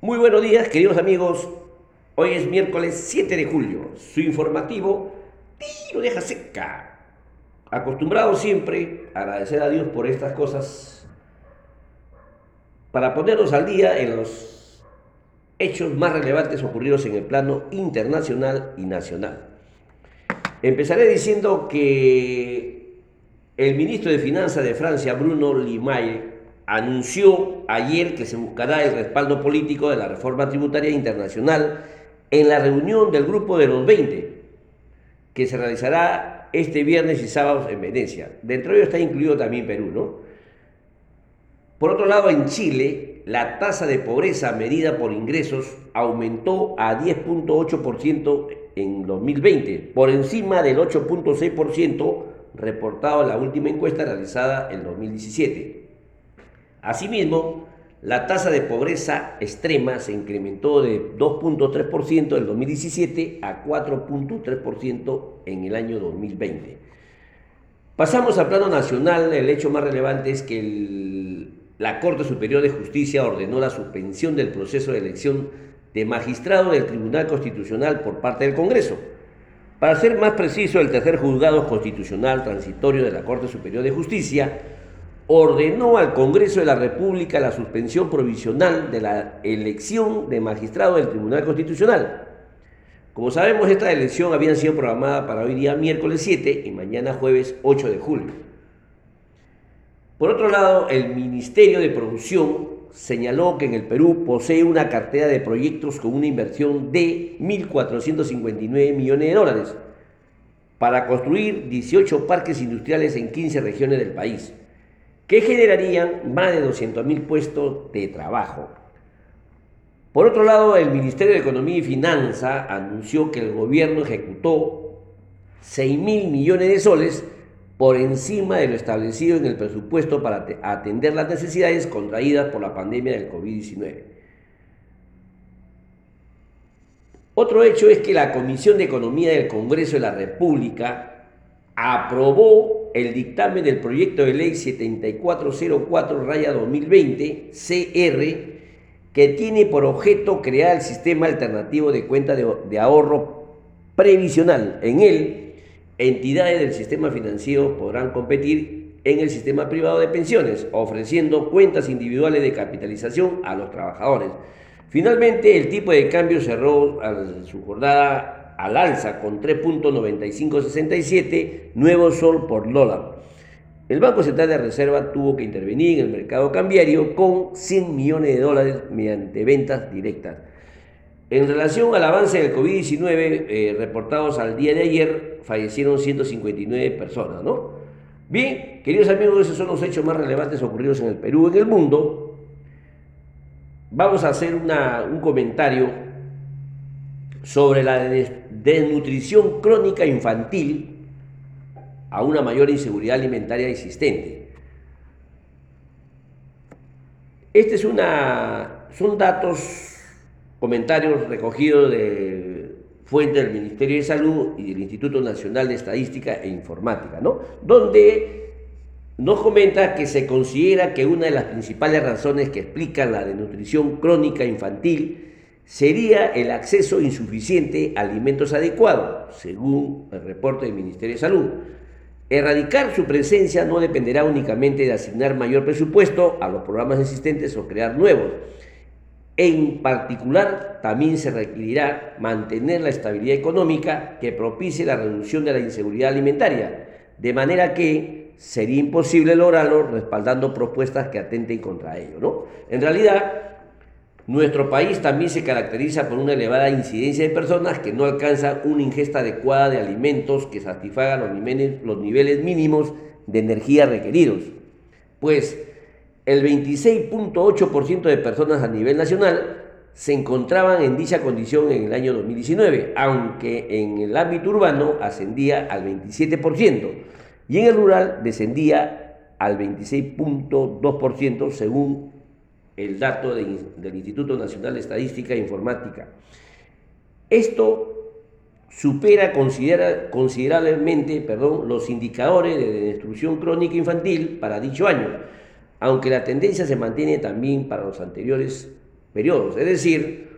Muy buenos días, queridos amigos. Hoy es miércoles 7 de julio. Su informativo tiro deja seca. Acostumbrado siempre a agradecer a Dios por estas cosas para ponernos al día en los hechos más relevantes ocurridos en el plano internacional y nacional. Empezaré diciendo que el ministro de Finanzas de Francia, Bruno Limaye, anunció ayer que se buscará el respaldo político de la reforma tributaria internacional en la reunión del Grupo de los 20, que se realizará este viernes y sábado en Venecia. Dentro de ello está incluido también Perú, ¿no? Por otro lado, en Chile, la tasa de pobreza medida por ingresos aumentó a 10.8% en 2020, por encima del 8.6% reportado en la última encuesta realizada en 2017. Asimismo, la tasa de pobreza extrema se incrementó de 2.3% en 2017 a 4.3% en el año 2020. Pasamos al plano nacional, el hecho más relevante es que la Corte Superior de Justicia ordenó la suspensión del proceso de elección de magistrado del Tribunal Constitucional por parte del Congreso. Para ser más preciso, el tercer juzgado constitucional transitorio de la Corte Superior de Justicia ordenó al Congreso de la República la suspensión provisional de la elección de magistrado del Tribunal Constitucional. Como sabemos, esta elección había sido programada para hoy día miércoles 7 y mañana jueves 8 de julio. Por otro lado, el Ministerio de Producción señaló que en el Perú posee una cartera de proyectos con una inversión de 1.459 millones de dólares para construir 18 parques industriales en 15 regiones del país que generarían más de 200.000 puestos de trabajo. Por otro lado, el Ministerio de Economía y Finanza anunció que el gobierno ejecutó 6 mil millones de soles por encima de lo establecido en el presupuesto para atender las necesidades contraídas por la pandemia del COVID-19. Otro hecho es que la Comisión de Economía del Congreso de la República aprobó el dictamen del proyecto de ley 7404-2020 CR que tiene por objeto crear el sistema alternativo de cuenta de, ahorro previsional. En él, entidades del sistema financiero podrán competir en el sistema privado de pensiones, ofreciendo cuentas individuales de capitalización a los trabajadores. Finalmente, el tipo de cambio cerró su jornada al alza con 3.9567 nuevo sol por dólar. El Banco Central de Reserva tuvo que intervenir en el mercado cambiario con 100 millones de dólares mediante ventas directas. En relación al avance del COVID-19 eh, reportados al día de ayer, fallecieron 159 personas, ¿no? Bien, queridos amigos, esos son los hechos más relevantes ocurridos en el Perú y en el mundo. Vamos a hacer un comentario sobre la desnutrición crónica infantil a una mayor inseguridad alimentaria existente. Este es una, son datos, comentarios recogidos de fuentes del Ministerio de Salud y del Instituto Nacional de Estadística e Informática, ¿no? donde nos comenta que se considera que una de las principales razones que explican la desnutrición crónica infantil sería el acceso insuficiente a alimentos adecuados, según el reporte del Ministerio de Salud. Erradicar su presencia no dependerá únicamente de asignar mayor presupuesto a los programas existentes o crear nuevos. En particular, también se requerirá mantener la estabilidad económica que propicie la reducción de la inseguridad alimentaria, de manera que sería imposible lograrlo respaldando propuestas que atenten contra ello. ¿no? En realidad, nuestro país también se caracteriza por una elevada incidencia de personas que no alcanzan una ingesta adecuada de alimentos que satisfagan los niveles, mínimos de energía requeridos. Pues el 26.8% de personas a nivel nacional se encontraban en dicha condición en el año 2019, aunque en el ámbito urbano ascendía al 27% y en el rural descendía al 26.2% según el dato del Instituto Nacional de Estadística e Informática. Esto supera considerablemente perdón, los indicadores de destrucción crónica infantil para dicho año, aunque la tendencia se mantiene también para los anteriores periodos. Es decir,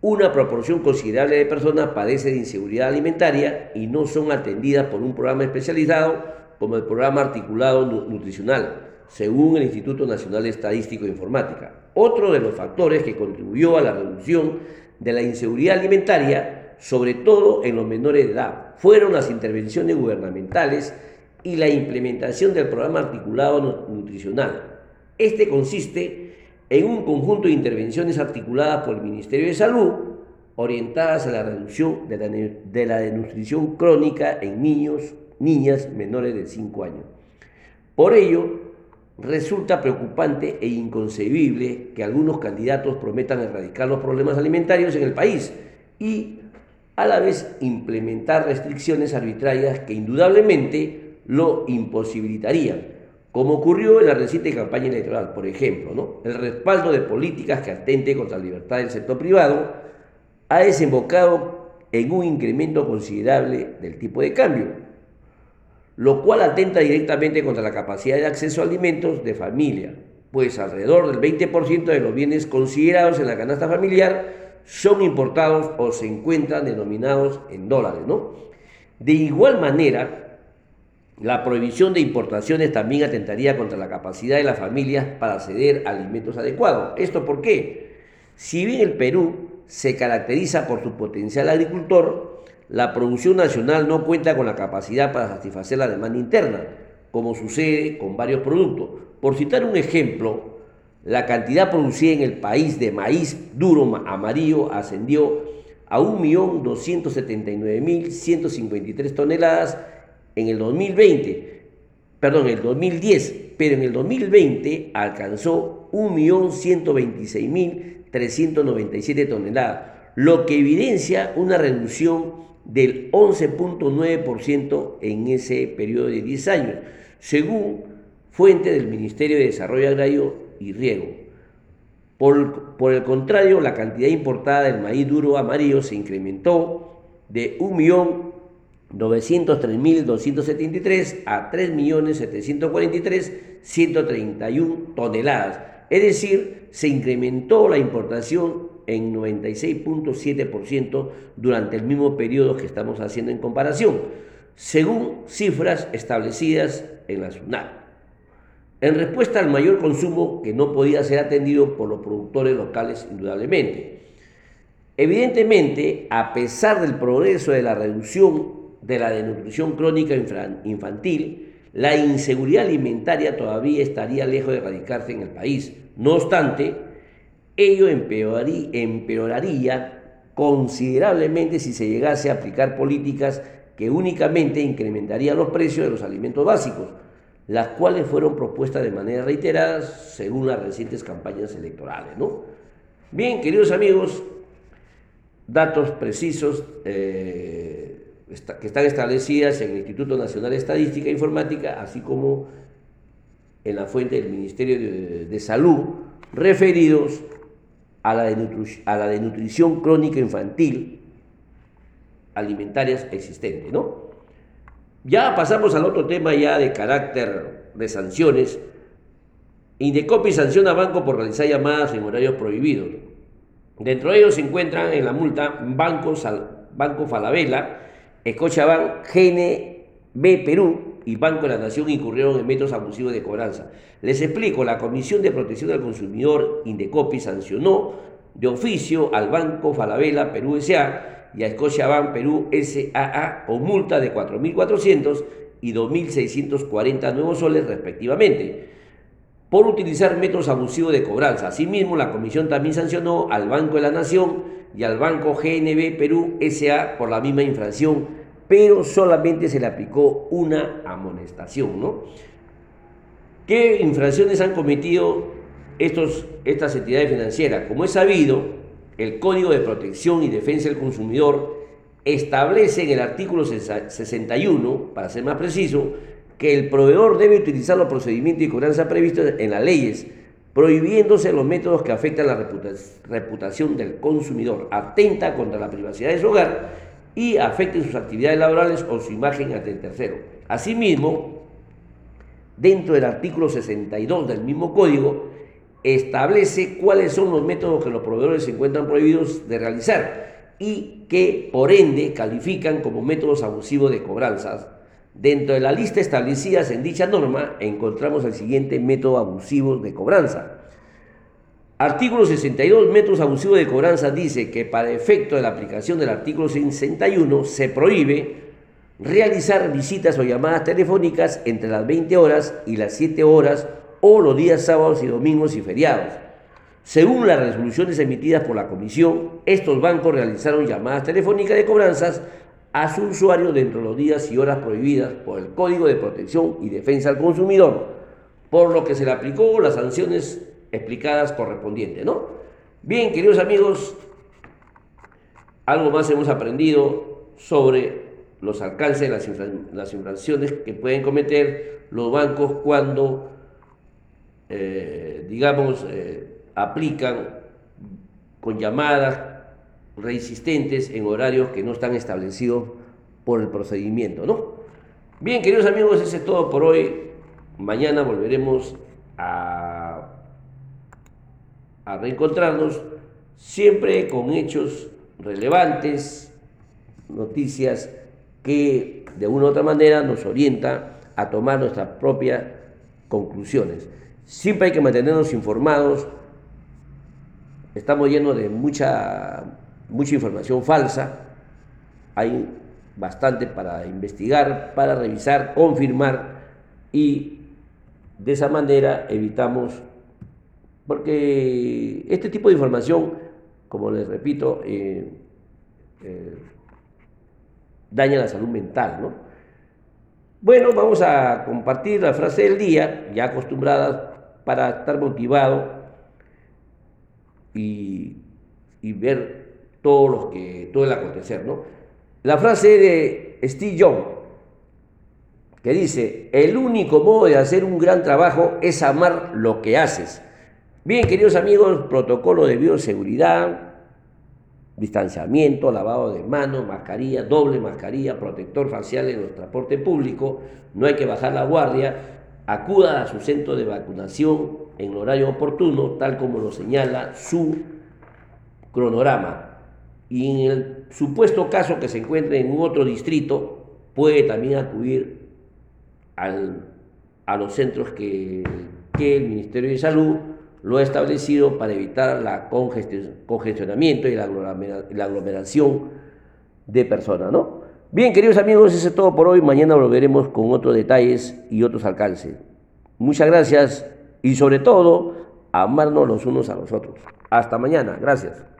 una proporción considerable de personas padece de inseguridad alimentaria y no son atendidas por un programa especializado como el programa articulado nutricional, según el Instituto Nacional Estadístico e Informática. Otro de los factores que contribuyó a la reducción de la inseguridad alimentaria, sobre todo en los menores de edad, fueron las intervenciones gubernamentales y la implementación del programa articulado nutricional. Este consiste en un conjunto de intervenciones articuladas por el Ministerio de Salud, orientadas a la reducción de la, de desnutrición crónica en niños, niñas menores de 5 años. Por ello, resulta preocupante e inconcebible que algunos candidatos prometan erradicar los problemas alimentarios en el país y a la vez implementar restricciones arbitrarias que indudablemente lo imposibilitarían, como ocurrió en la reciente campaña electoral, por ejemplo, el respaldo de políticas que atente contra la libertad del sector privado ha desembocado en un incremento considerable del tipo de cambio, lo cual atenta directamente contra la capacidad de acceso a alimentos de familia, pues alrededor del 20% de los bienes considerados en la canasta familiar son importados o se encuentran denominados en dólares, ¿no? De igual manera, la prohibición de importaciones también atentaría contra la capacidad de las familias para acceder a alimentos adecuados. ¿Esto por qué? Si bien el Perú se caracteriza por su potencial agricultor, la producción nacional no cuenta con la capacidad para satisfacer la demanda interna, como sucede con varios productos. Por citar un ejemplo, la cantidad producida en el país de maíz duro amarillo ascendió a 1.279.153 toneladas en el 2020, perdón, en el 2010, pero en el 2020 alcanzó 1.126.397 toneladas, lo que evidencia una reducción del 11.9% en ese periodo de 10 años, según fuente del Ministerio de Desarrollo Agrario y Riego. Por, por el contrario, la cantidad importada del maíz duro amarillo se incrementó de 1.903.273 a 3.743.131 toneladas. Es decir, se incrementó la importación en 96.7% durante el mismo periodo que estamos haciendo en comparación, según cifras establecidas en la SUNAT. En respuesta al mayor consumo que no podía ser atendido por los productores locales, indudablemente. Evidentemente, a pesar del progreso de la reducción de la desnutrición crónica infantil, la inseguridad alimentaria todavía estaría lejos de erradicarse en el país. No obstante, Ello empeoraría, considerablemente si se llegase a aplicar políticas que únicamente incrementarían los precios de los alimentos básicos, las cuales fueron propuestas de manera reiterada según las recientes campañas electorales. ¿no? Bien, queridos amigos, datos precisos eh, que están establecidas en el Instituto Nacional de Estadística e Informática, así como en la fuente del Ministerio de, de Salud, referidos a la, a la crónica infantil alimentarias existentes, ¿no? Ya pasamos al otro tema ya de carácter de sanciones. Indecopi sanciona a banco por realizar llamadas en horarios prohibidos. Dentro de ellos se encuentran en la multa bancos, Banco Falabella, GNB Perú, y Banco de la Nación incurrieron en métodos abusivos de cobranza. Les explico, la Comisión de Protección del Consumidor, Indecopi, sancionó de oficio al Banco Falabella Perú S.A. y a Scotiabank Perú S.A.A. con multa de 4.400 y 2.640 nuevos soles respectivamente por utilizar métodos abusivos de cobranza. Asimismo, la comisión también sancionó al Banco de la Nación y al Banco GNB Perú S.A. por la misma infracción pero solamente se le aplicó una amonestación, ¿no? ¿Qué infracciones han cometido estos, estas entidades financieras? Como es sabido, el Código de Protección y Defensa del Consumidor establece en el artículo 61, para ser más preciso, que el proveedor debe utilizar los procedimientos y cobranza previstos en las leyes, prohibiéndose los métodos que afectan la reputación del consumidor, atenta contra la privacidad de su hogar y afecten sus actividades laborales o su imagen ante el tercero. Asimismo, dentro del artículo 62 del mismo código, establece cuáles son los métodos que los proveedores se encuentran prohibidos de realizar y que por ende califican como métodos abusivos de cobranzas. Dentro de la lista establecidas en dicha norma encontramos el siguiente método abusivo de cobranza. Artículo 62, métodos abusivos de cobranza, dice que para efecto de la aplicación del artículo 61 se prohíbe realizar visitas o llamadas telefónicas entre las 20 horas y las 7 horas o los días sábados y domingos y feriados. Según las resoluciones emitidas por la Comisión, estos bancos realizaron llamadas telefónicas de cobranzas a su usuario dentro de los días y horas prohibidas por el Código de Protección y Defensa al Consumidor, por lo que se le aplicó las sanciones explicadas correspondientes, ¿no? Bien, queridos amigos, algo más hemos aprendido sobre los alcances de las, infracciones que pueden cometer los bancos cuando, eh, digamos, eh, aplican con llamadas resistentes en horarios que no están establecidos por el procedimiento, ¿no? Bien, queridos amigos, eso es todo por hoy. Mañana volveremos a a reencontrarnos siempre con hechos relevantes, noticias que de una u otra manera nos orienta a tomar nuestras propias conclusiones. Siempre hay que mantenernos informados. Estamos llenos de mucha, mucha información falsa. Hay bastante para investigar, para revisar, confirmar y de esa manera evitamos porque este tipo de información, como les repito, eh, eh, daña la salud mental, ¿no? Bueno, vamos a compartir la frase del día, ya acostumbrada para estar motivado y, ver todo, lo que, todo el acontecer, ¿no? La frase de Steve Jobs, que dice, el único modo de hacer un gran trabajo es amar lo que haces. Bien, queridos amigos, protocolo de bioseguridad, distanciamiento, lavado de manos, mascarilla, doble mascarilla, protector facial en el transporte público, no hay que bajar la guardia, acuda a su centro de vacunación en horario oportuno, tal como lo señala su cronograma. Y en el supuesto caso que se encuentre en otro distrito, puede también acudir a los centros que el Ministerio de Salud lo establecido para evitar la congestionamiento y la aglomeración de personas, ¿no? Bien, queridos amigos, eso es todo por hoy. Mañana volveremos con otros detalles y otros alcances. Muchas gracias y sobre todo, amarnos los unos a los otros. Hasta mañana. Gracias.